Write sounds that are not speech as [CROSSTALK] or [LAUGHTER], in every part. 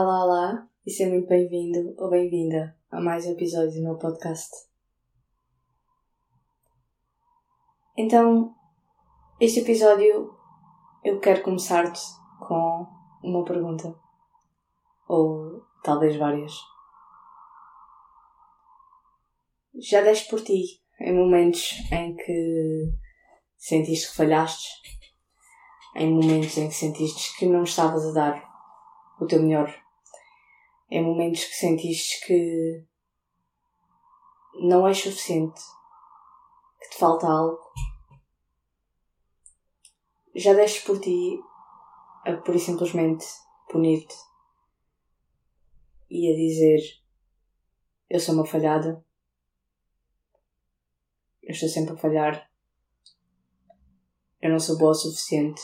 Olá, olá, e seja muito bem-vindo ou bem-vinda a mais um episódio do meu podcast. Então, este episódio eu quero começar-te com uma pergunta, ou talvez várias. Já deste por ti em momentos em que sentiste que falhaste, em momentos em que sentiste que não estavas a dar o teu melhor, em momentos que sentiste que não és suficiente, que te falta algo, já deste por ti a pura e simplesmente punir-te e a dizer eu sou uma falhada, eu estou sempre a falhar, eu não sou boa o suficiente,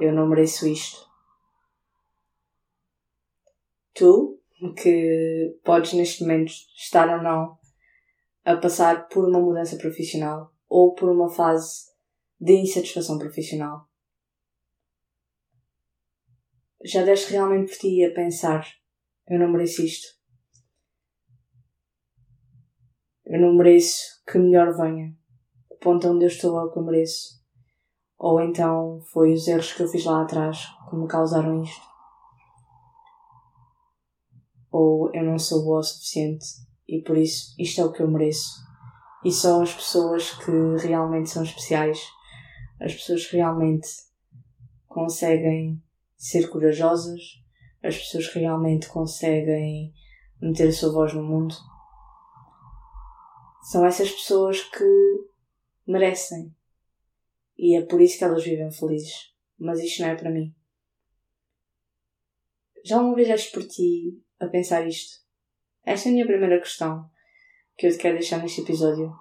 eu não mereço isto. Tu, que podes neste momento estar ou não a passar por uma mudança profissional ou por uma fase de insatisfação profissional. Já deste realmente por ti a pensar: eu não mereço isto. Eu não mereço que melhor venha. O ponto onde eu estou é o que eu mereço. Ou então foi os erros que eu fiz lá atrás que me causaram isto. Ou eu não sou boa o suficiente e por isso isto é o que eu mereço. E só as pessoas que realmente são especiais as pessoas realmente conseguem ser corajosas, as pessoas realmente conseguem meter a sua voz no mundo. São essas pessoas que merecem. E é por isso que elas vivem felizes. Mas isto não é para mim. Já uma vez por ti a pensar isto? Esta é a minha primeira questão que eu te quero deixar neste episódio.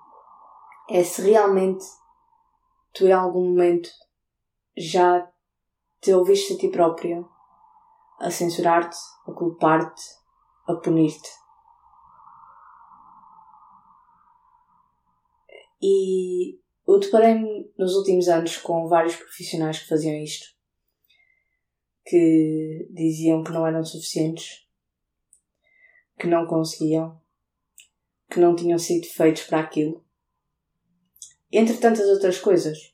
É se realmente tu em algum momento já te ouviste a ti própria a censurar-te, a culpar-te, a punir-te. E eu deparei-me nos últimos anos com vários profissionais que faziam isto, que diziam que não eram suficientes, que não conseguiam, que não tinham sido feitos para aquilo entre tantas outras coisas.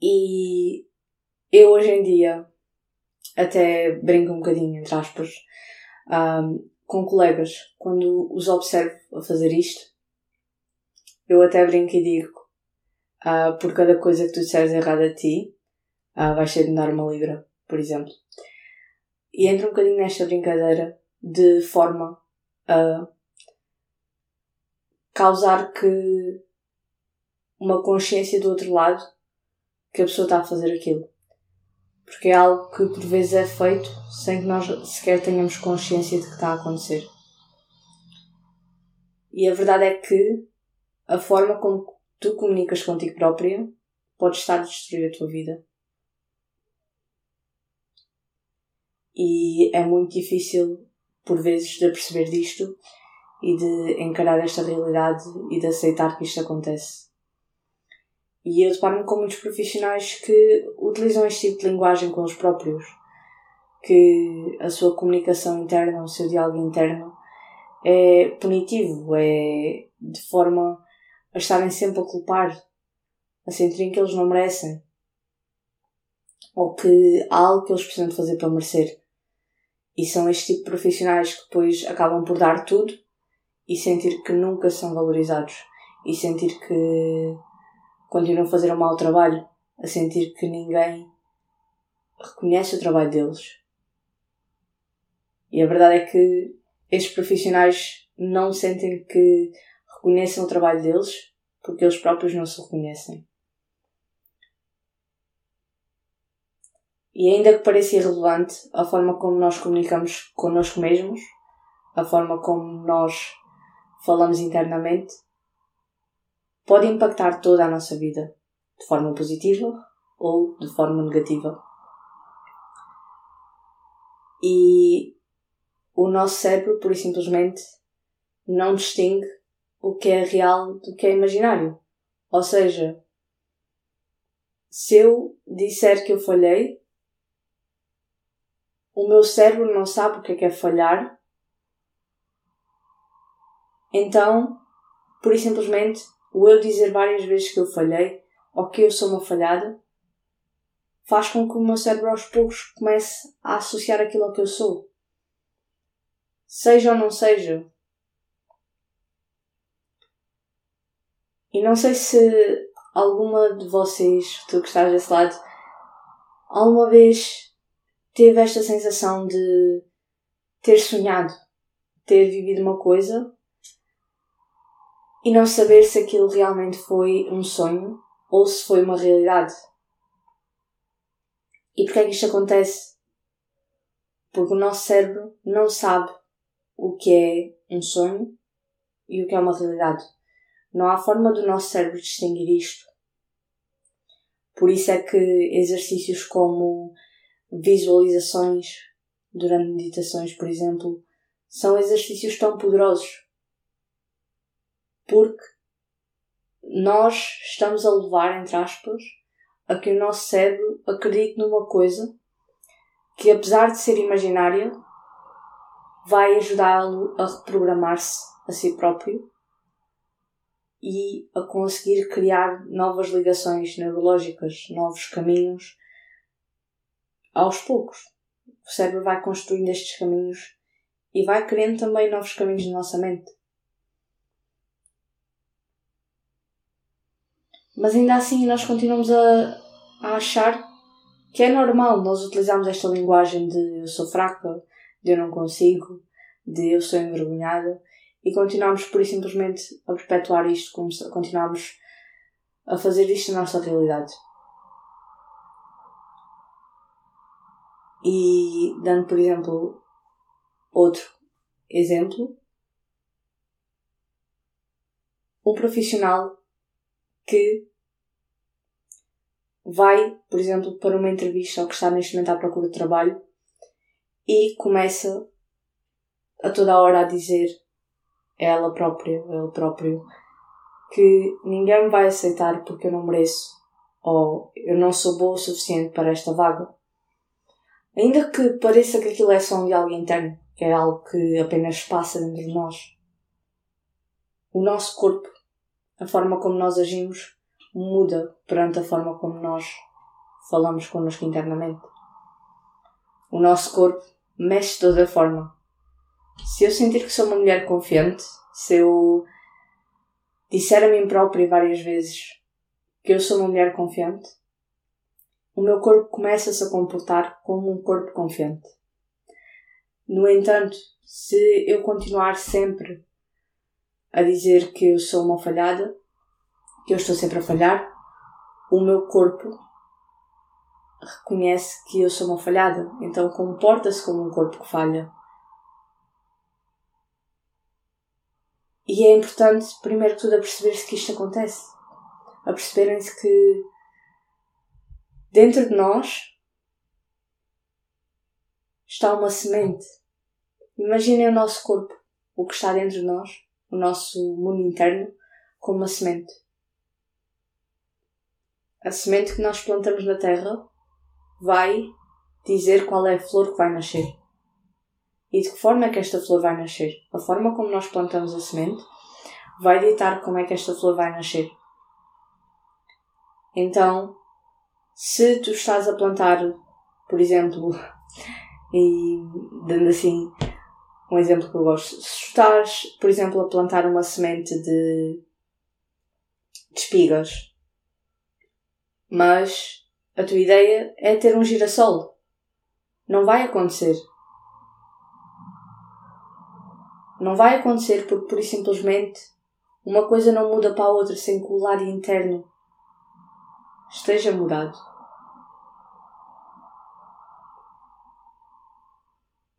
E eu hoje em dia até brinco um bocadinho, entre aspas, um, com colegas, quando os observo a fazer isto, eu até brinco e digo, uh, por cada coisa que tu disseres errada a ti, uh, vais ter de dar uma libra, por exemplo. E entra um bocadinho nesta brincadeira de forma a causar que uma consciência do outro lado que a pessoa está a fazer aquilo. Porque é algo que por vezes é feito sem que nós sequer tenhamos consciência de que está a acontecer. E a verdade é que a forma como tu comunicas contigo própria pode estar a destruir a tua vida. E é muito difícil, por vezes, de perceber disto e de encarar esta realidade e de aceitar que isto acontece. E eu deparo-me com muitos profissionais que utilizam este tipo de linguagem com os próprios, que a sua comunicação interna, o seu diálogo interno é punitivo, é de forma a estarem sempre a culpar, a sentirem que eles não merecem, ou que há algo que eles precisam de fazer para merecer. E são este tipo de profissionais que depois acabam por dar tudo e sentir que nunca são valorizados e sentir que continuam a fazer um mau trabalho, a sentir que ninguém reconhece o trabalho deles. E a verdade é que estes profissionais não sentem que reconheçam o trabalho deles porque eles próprios não se reconhecem. E ainda que pareça irrelevante a forma como nós comunicamos connosco mesmos, a forma como nós falamos internamente, pode impactar toda a nossa vida, de forma positiva ou de forma negativa. E o nosso cérebro, por e simplesmente, não distingue o que é real do que é imaginário. Ou seja, se eu disser que eu falhei, o meu cérebro não sabe o que é que é falhar, então, por simplesmente, o eu dizer várias vezes que eu falhei ou que eu sou uma falhada faz com que o meu cérebro aos poucos comece a associar aquilo ao que eu sou. Seja ou não seja. E não sei se alguma de vocês, tu que estás desse lado, alguma vez teve esta sensação de ter sonhado, ter vivido uma coisa e não saber se aquilo realmente foi um sonho ou se foi uma realidade. E porquê é que isto acontece? Porque o nosso cérebro não sabe o que é um sonho e o que é uma realidade. Não há forma do nosso cérebro distinguir isto. Por isso é que exercícios como visualizações durante meditações, por exemplo, são exercícios tão poderosos. Porque nós estamos a levar, entre aspas, a que o nosso cérebro acredite numa coisa que, apesar de ser imaginária, vai ajudá-lo a reprogramar-se a si próprio e a conseguir criar novas ligações neurológicas, novos caminhos aos poucos. O cérebro vai construindo estes caminhos e vai criando também novos caminhos na nossa mente. Mas ainda assim nós continuamos a, a achar que é normal nós utilizarmos esta linguagem de eu sou fraca, de eu não consigo, de eu sou envergonhada e continuamos por simplesmente a perpetuar isto, continuamos a fazer isto na nossa realidade. E dando, por exemplo, outro exemplo, um profissional que vai, por exemplo, para uma entrevista ou que está neste momento à procura de trabalho e começa a toda hora a dizer ela própria, ele próprio, que ninguém me vai aceitar porque eu não mereço ou eu não sou boa o suficiente para esta vaga. Ainda que pareça que aquilo é só um diálogo interno, que é algo que apenas passa dentro de nós. O nosso corpo a forma como nós agimos muda perante a forma como nós falamos connosco internamente. O nosso corpo mexe de toda forma. Se eu sentir que sou uma mulher confiante, se eu disser a mim própria várias vezes que eu sou uma mulher confiante, o meu corpo começa-se a comportar como um corpo confiante. No entanto, se eu continuar sempre a dizer que eu sou uma falhada, que eu estou sempre a falhar, o meu corpo reconhece que eu sou uma falhada, então comporta-se como um corpo que falha. E é importante, primeiro que tudo, a perceber-se que isto acontece. A perceberem-se que dentro de nós está uma semente. Imaginem o nosso corpo, o que está dentro de nós, o nosso mundo interno como uma semente. A semente que nós plantamos na terra vai dizer qual é a flor que vai nascer. E de que forma é que esta flor vai nascer? A forma como nós plantamos a semente vai ditar como é que esta flor vai nascer. Então, se tu estás a plantar, por exemplo, e dando assim um exemplo que eu gosto. Se estás, por exemplo, a plantar uma semente de, de espigas, mas a tua ideia é ter um girassol, não vai acontecer. Não vai acontecer porque, por simplesmente, uma coisa não muda para a outra sem que o lado interno esteja mudado.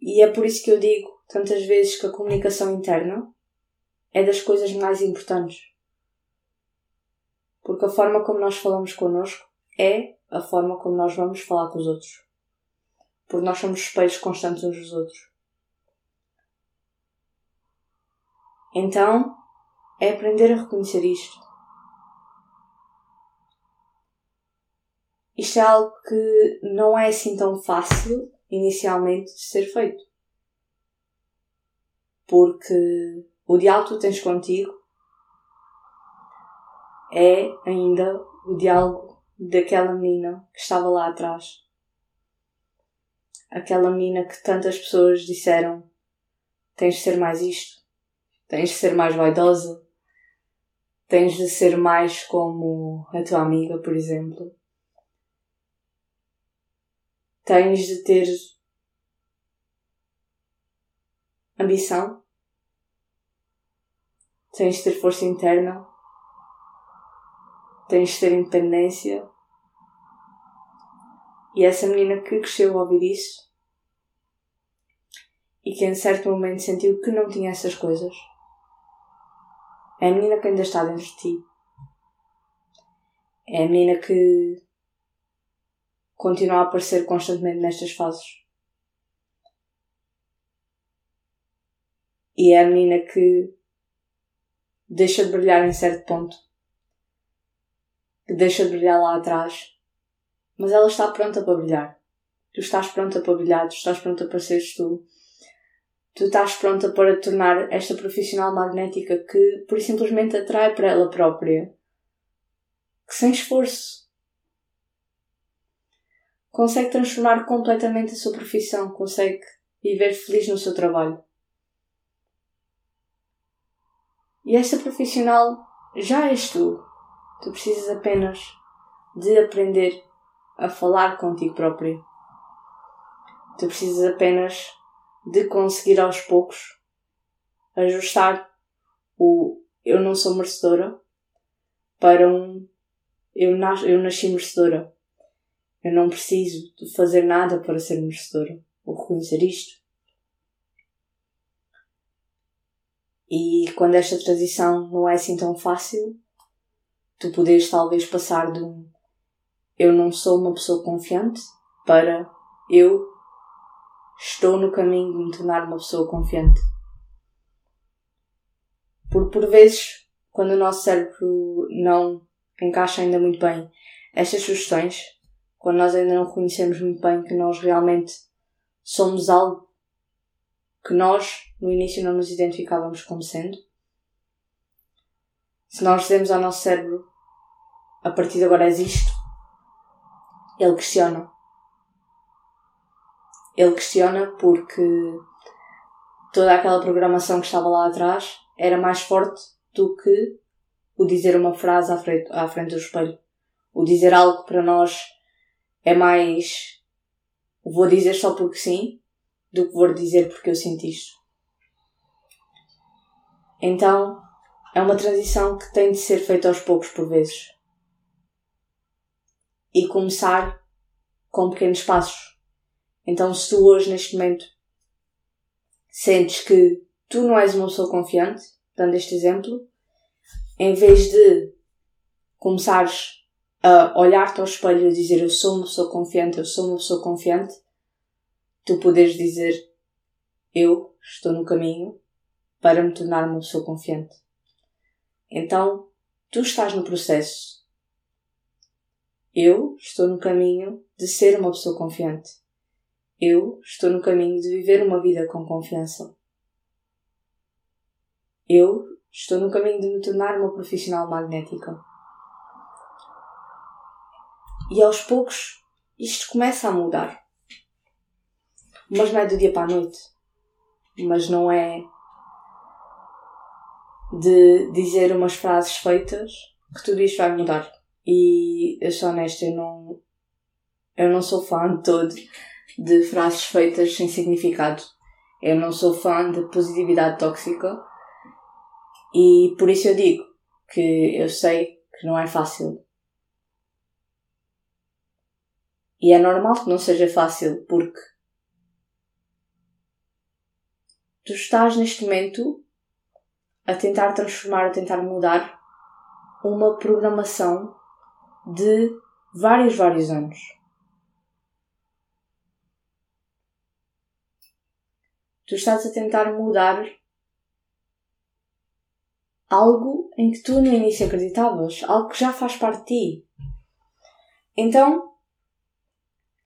E é por isso que eu digo tantas vezes que a comunicação interna é das coisas mais importantes. Porque a forma como nós falamos connosco é a forma como nós vamos falar com os outros. Porque nós somos espelhos constantes uns dos outros. Então, é aprender a reconhecer isto. Isto é algo que não é assim tão fácil inicialmente de ser feito. Porque o diálogo que tu tens contigo é ainda o diálogo daquela menina que estava lá atrás. Aquela menina que tantas pessoas disseram tens de ser mais isto, tens de ser mais vaidosa, tens de ser mais como a tua amiga, por exemplo. Tens de ter ambição. Tens de ter força interna. Tens de ter independência. E essa menina que cresceu a ouvir isso e que em certo momento sentiu que não tinha essas coisas é a menina que ainda está dentro de ti. É a menina que continua a aparecer constantemente nestas fases. E é a menina que deixa de brilhar em certo ponto. Que deixa de brilhar lá atrás. Mas ela está pronta para brilhar. Tu estás pronta para brilhar, tu estás pronta para seres tu tu estás pronta para tornar esta profissional magnética que por simplesmente atrai para ela própria, que sem esforço consegue transformar completamente a sua profissão, consegue viver feliz no seu trabalho. E esta profissional já és tu. Tu precisas apenas de aprender a falar contigo próprio. Tu precisas apenas de conseguir aos poucos ajustar o eu não sou merecedora para um eu, nas, eu nasci merecedora. Eu não preciso de fazer nada para ser merecedora. Vou reconhecer isto. E quando esta transição não é assim tão fácil, tu podes talvez passar de um eu não sou uma pessoa confiante para eu estou no caminho de me tornar uma pessoa confiante. Porque por vezes, quando o nosso cérebro não encaixa ainda muito bem estas sugestões, quando nós ainda não reconhecemos muito bem que nós realmente somos algo que nós no início não nos identificávamos como sendo, se nós dizemos ao nosso cérebro a partir de agora és isto, ele questiona ele questiona porque toda aquela programação que estava lá atrás era mais forte do que o dizer uma frase à frente, à frente do espelho. O dizer algo para nós é mais vou dizer só porque sim do que vou dizer porque eu sinto isto. Então, é uma transição que tem de ser feita aos poucos por vezes. E começar com pequenos passos então, se tu hoje, neste momento, sentes que tu não és uma pessoa confiante, dando este exemplo, em vez de começares a olhar-te ao espelho e dizer eu sou uma pessoa confiante, eu sou uma pessoa confiante, tu podes dizer eu estou no caminho para me tornar uma pessoa confiante. Então, tu estás no processo. Eu estou no caminho de ser uma pessoa confiante. Eu estou no caminho de viver uma vida com confiança. Eu estou no caminho de me tornar uma profissional magnética. E aos poucos isto começa a mudar. Mas não é do dia para a noite. Mas não é de dizer umas frases feitas que tudo isto vai mudar. E eu sou honesta, eu não, eu não sou fã de todo de frases feitas sem significado. Eu não sou fã de positividade tóxica e por isso eu digo que eu sei que não é fácil. E é normal que não seja fácil porque tu estás neste momento a tentar transformar, a tentar mudar uma programação de vários, vários anos. Tu estás a tentar mudar algo em que tu no início acreditavas, algo que já faz parte de ti. Então,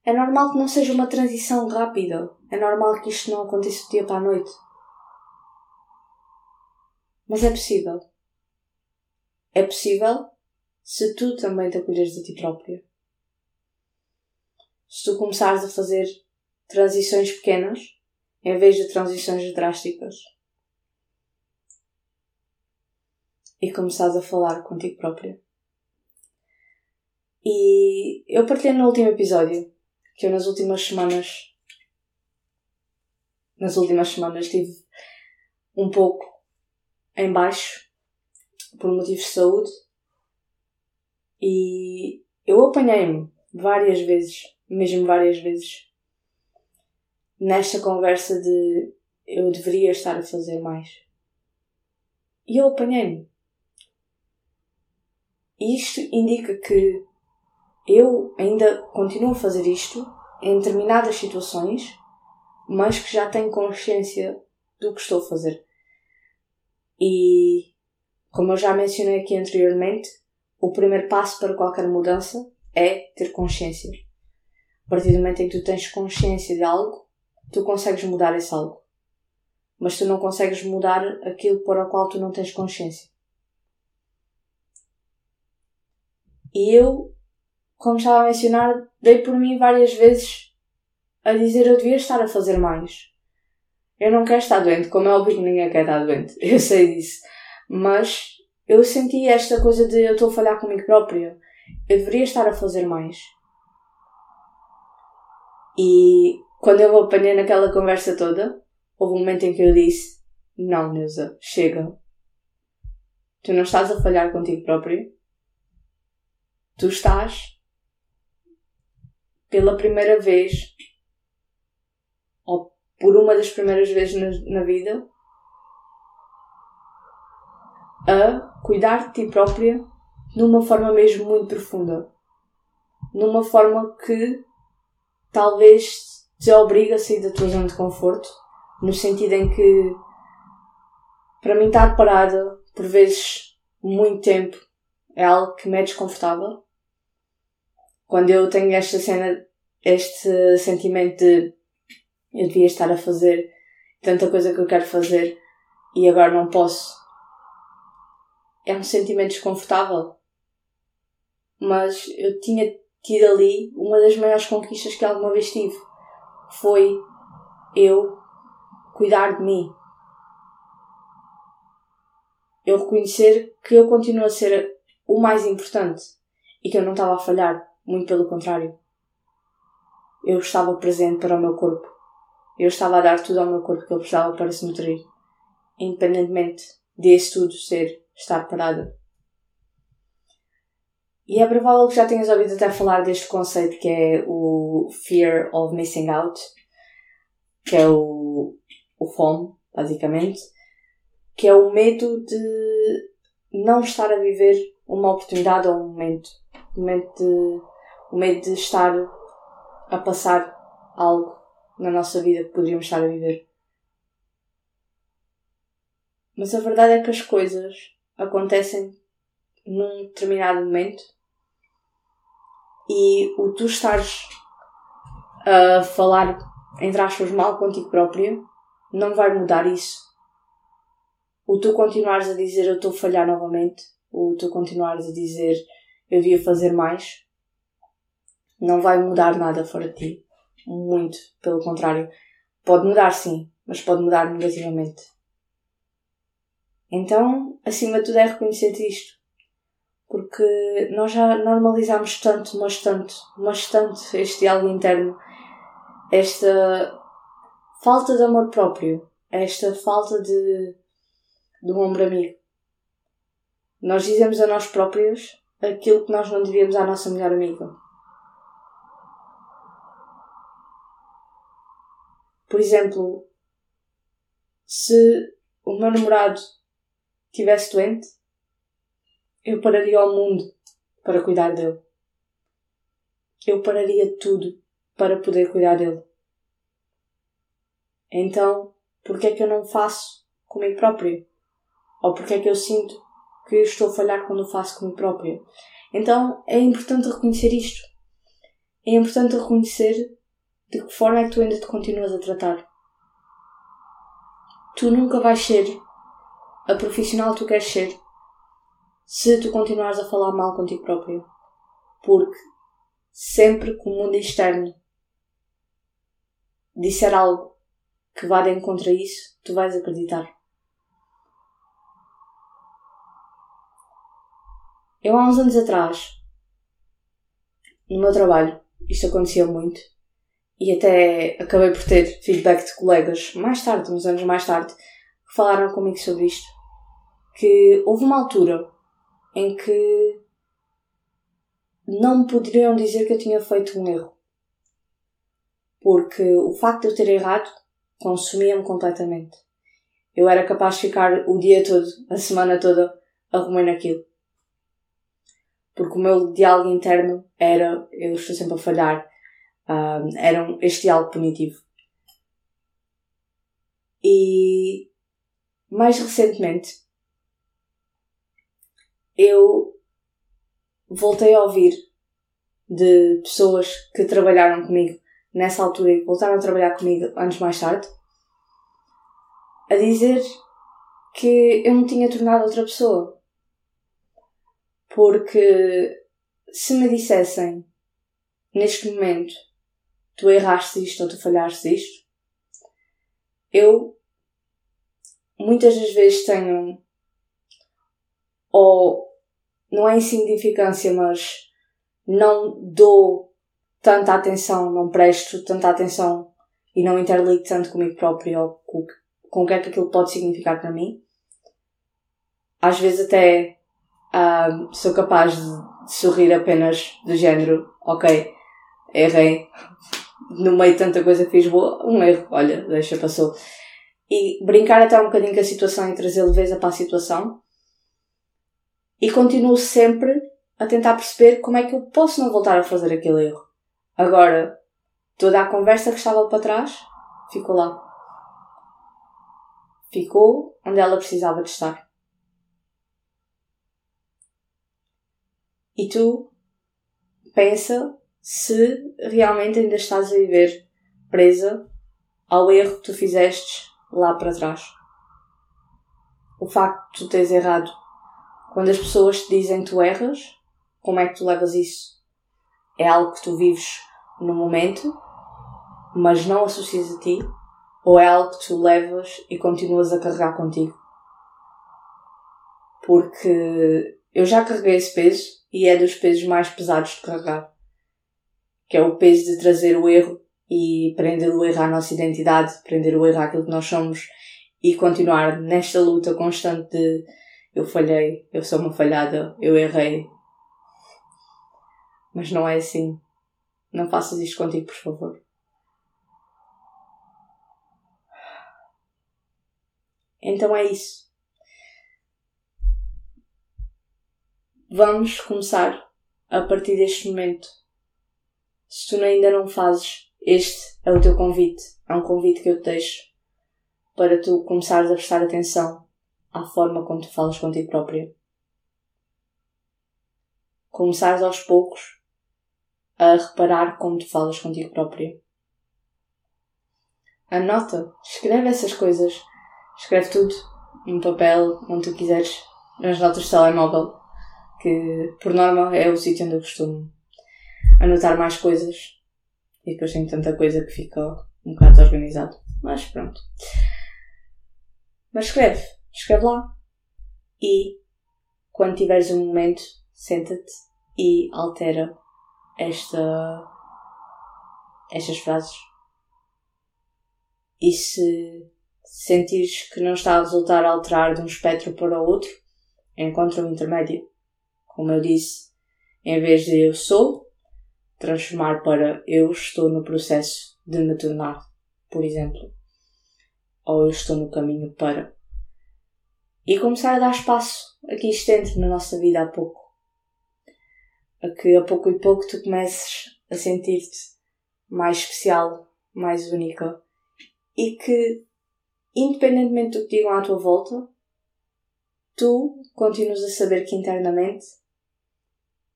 É normal que não seja uma transição rápida. É normal que isto não aconteça do dia para a noite. Mas é possível. É possível se tu também te acolheres a ti própria. Se tu começares a fazer transições pequenas em vez de transições drásticas. E começares a falar contigo própria. E eu partilhei no último episódio que eu nas últimas semanas nas últimas semanas estive um pouco em baixo por motivos de saúde e eu apanhei-me várias vezes, mesmo várias vezes, nesta conversa de eu deveria estar a fazer mais. E eu apanhei-me. Isto indica que eu ainda continuo a fazer isto em determinadas situações, mas que já tenho consciência do que estou a fazer. E, como eu já mencionei aqui anteriormente, o primeiro passo para qualquer mudança é ter consciência. A partir do momento em que tu tens consciência de algo, tu consegues mudar esse algo. Mas tu não consegues mudar aquilo para o qual tu não tens consciência. E eu, como estava a mencionar, dei por mim várias vezes a dizer eu devia estar a fazer mais. Eu não quero estar doente, como é óbvio que ninguém quer estar doente, [LAUGHS] eu sei disso. Mas eu senti esta coisa de eu estou a falhar comigo própria. Eu deveria estar a fazer mais. E quando eu apanhei naquela conversa toda, houve um momento em que eu disse: Não, Neuza, chega. Tu não estás a falhar contigo próprio. Tu estás, pela primeira vez, ou por uma das primeiras vezes na, na vida, a cuidar de ti própria numa forma mesmo muito profunda. Numa forma que talvez te obriga a sair da tua zona de conforto, no sentido em que, para mim, estar parada por vezes muito tempo é algo que me é desconfortável. Quando eu tenho esta cena, este sentimento de eu devia estar a fazer tanta coisa que eu quero fazer e agora não posso, é um sentimento desconfortável. Mas eu tinha tido ali uma das maiores conquistas que alguma vez tive foi eu cuidar de mim. Eu reconhecer que eu continuo a ser o mais importante e que eu não estava a falhar, muito pelo contrário. Eu estava presente para o meu corpo. Eu estava a dar tudo ao meu corpo que ele precisava para se nutrir, independentemente desse tudo ser estar parado. E é provável que já tenhas ouvido até falar deste conceito que é o Fear of Missing Out, que é o, o FOMO, basicamente, que é o medo de não estar a viver uma oportunidade ou um momento. O medo de, o medo de estar a passar algo na nossa vida que poderíamos estar a viver. Mas a verdade é que as coisas acontecem num determinado momento e o tu estares a falar, entre aspas, mal contigo própria, não vai mudar isso. O tu continuares a dizer eu estou a falhar novamente, o tu continuares a dizer eu devia fazer mais, não vai mudar nada fora de ti. Muito, pelo contrário. Pode mudar sim, mas pode mudar negativamente. Então, acima de tudo, é reconhecer isto porque nós já normalizamos tanto, mas tanto, mas tanto este diálogo interno, esta falta de amor próprio, esta falta de, de um ombro amigo. Nós dizemos a nós próprios aquilo que nós não devíamos à nossa melhor amiga. Por exemplo, se o meu namorado estivesse doente, eu pararia ao mundo para cuidar dele. Eu pararia tudo para poder cuidar dele. Então, por que é que eu não faço comigo próprio? Ou por que é que eu sinto que estou a falhar quando faço comigo próprio? Então, é importante reconhecer isto. é importante reconhecer de que forma é que tu ainda te continuas a tratar. Tu nunca vais ser a profissional que tu queres ser se tu continuares a falar mal contigo próprio. Porque sempre que o mundo externo disser algo que vá de encontro a isso, tu vais acreditar. Eu há uns anos atrás, no meu trabalho, isto acontecia muito, e até acabei por ter feedback de colegas mais tarde, uns anos mais tarde, que falaram comigo sobre isto, que houve uma altura em que não me poderiam dizer que eu tinha feito um erro. Porque o facto de eu ter errado consumia-me completamente. Eu era capaz de ficar o dia todo, a semana toda, arrumando aquilo. Porque o meu diálogo interno era eu estou sempre a falhar. Um, era este diálogo punitivo. E mais recentemente eu voltei a ouvir de pessoas que trabalharam comigo nessa altura e voltaram a trabalhar comigo anos mais tarde a dizer que eu me tinha tornado outra pessoa. Porque se me dissessem neste momento tu erraste isto ou tu falhaste isto, eu muitas das vezes tenho ou não é insignificância, mas não dou tanta atenção, não presto tanta atenção e não interligo tanto comigo próprio ou com, com o que é que aquilo pode significar para mim. Às vezes até uh, sou capaz de sorrir apenas do género, ok, errei, no meio de tanta coisa que fiz boa, um erro, olha, deixa, passou. E brincar até um bocadinho com a situação e trazer leveza para a situação. E continuo sempre a tentar perceber como é que eu posso não voltar a fazer aquele erro. Agora, toda a conversa que estava para trás ficou lá. Ficou onde ela precisava de estar. E tu pensa se realmente ainda estás a viver presa ao erro que tu fizeste lá para trás. O facto de tu teres errado. Quando as pessoas te dizem que tu erras, como é que tu levas isso? É algo que tu vives no momento, mas não associas a ti? Ou é algo que tu levas e continuas a carregar contigo? Porque eu já carreguei esse peso e é dos pesos mais pesados de carregar. Que é o peso de trazer o erro e prender o erro à nossa identidade, prender o erro àquilo que nós somos e continuar nesta luta constante de eu falhei, eu sou uma falhada, eu errei, mas não é assim. Não faças isto contigo, por favor. Então é isso. Vamos começar a partir deste momento. Se tu ainda não fazes, este é o teu convite. É um convite que eu te deixo para tu começares a prestar atenção à forma como tu falas contigo próprio. Começares aos poucos a reparar como tu falas contigo próprio. Anota, escreve essas coisas. Escreve tudo em papel, onde tu quiseres, nas notas de telemóvel, que por norma é o sítio onde eu costumo anotar mais coisas. E depois tenho tanta coisa que fica um bocado desorganizado. Mas pronto. Mas escreve, escreve lá. E quando tiveres um momento, senta-te e altera esta, estas frases. E se sentires que não está a resultar a alterar de um espectro para o outro, encontra um intermédio. Como eu disse, em vez de eu sou, transformar para eu estou no processo de me tornar, por exemplo. Ou eu estou no caminho para. E começar a dar espaço a que isto entre na nossa vida a pouco a que a pouco e pouco tu comeces a sentir-te mais especial, mais única e que, independentemente do que digam à tua volta, tu continuas a saber que internamente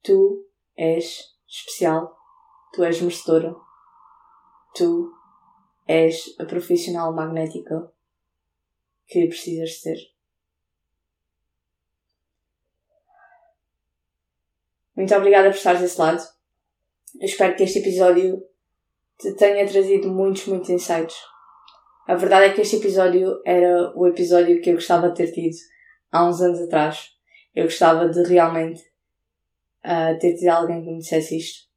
tu és especial, tu és merecedora. Tu és a profissional magnética que precisas ser. Muito obrigada por estares desse lado. Eu espero que este episódio te tenha trazido muitos, muitos insights. A verdade é que este episódio era o episódio que eu gostava de ter tido há uns anos atrás. Eu gostava de realmente uh, ter tido alguém que me dissesse isto.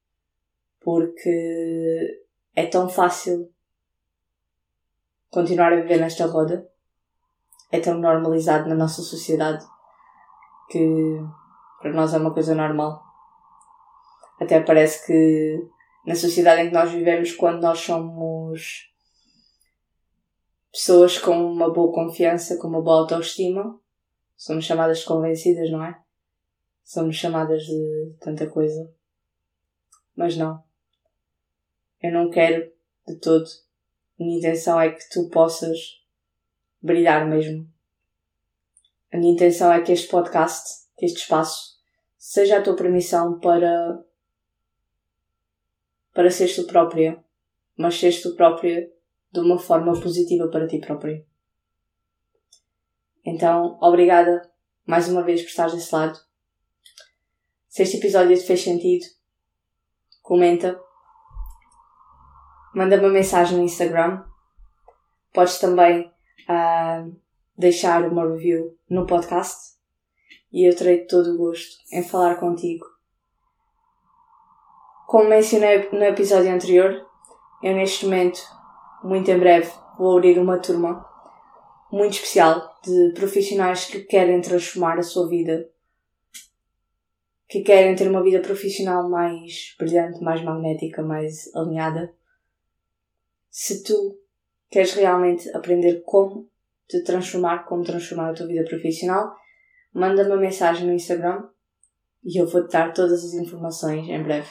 Porque é tão fácil continuar a viver nesta roda. É tão normalizado na nossa sociedade que para nós é uma coisa normal. Até parece que na sociedade em que nós vivemos, quando nós somos pessoas com uma boa confiança, com uma boa autoestima, somos chamadas convencidas, não é? Somos chamadas de tanta coisa. Mas não. Eu não quero de todo. Minha intenção é que tu possas brilhar mesmo. A minha intenção é que este podcast, que este espaço, seja a tua permissão para para seres tu própria, mas seres tu própria de uma forma positiva para ti própria. Então, obrigada mais uma vez por estares desse lado. Se este episódio te fez sentido, comenta, manda uma mensagem no Instagram. Podes também uh, deixar uma review no podcast. E eu terei todo o gosto em falar contigo. Como mencionei no episódio anterior, eu neste momento, muito em breve, vou abrir uma turma muito especial de profissionais que querem transformar a sua vida, que querem ter uma vida profissional mais brilhante, mais magnética, mais alinhada. Se tu queres realmente aprender como te transformar, como transformar a tua vida profissional, manda-me uma mensagem no Instagram e eu vou-te dar todas as informações em breve.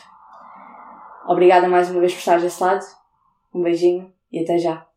Obrigada mais uma vez por estar desse lado. Um beijinho e até já.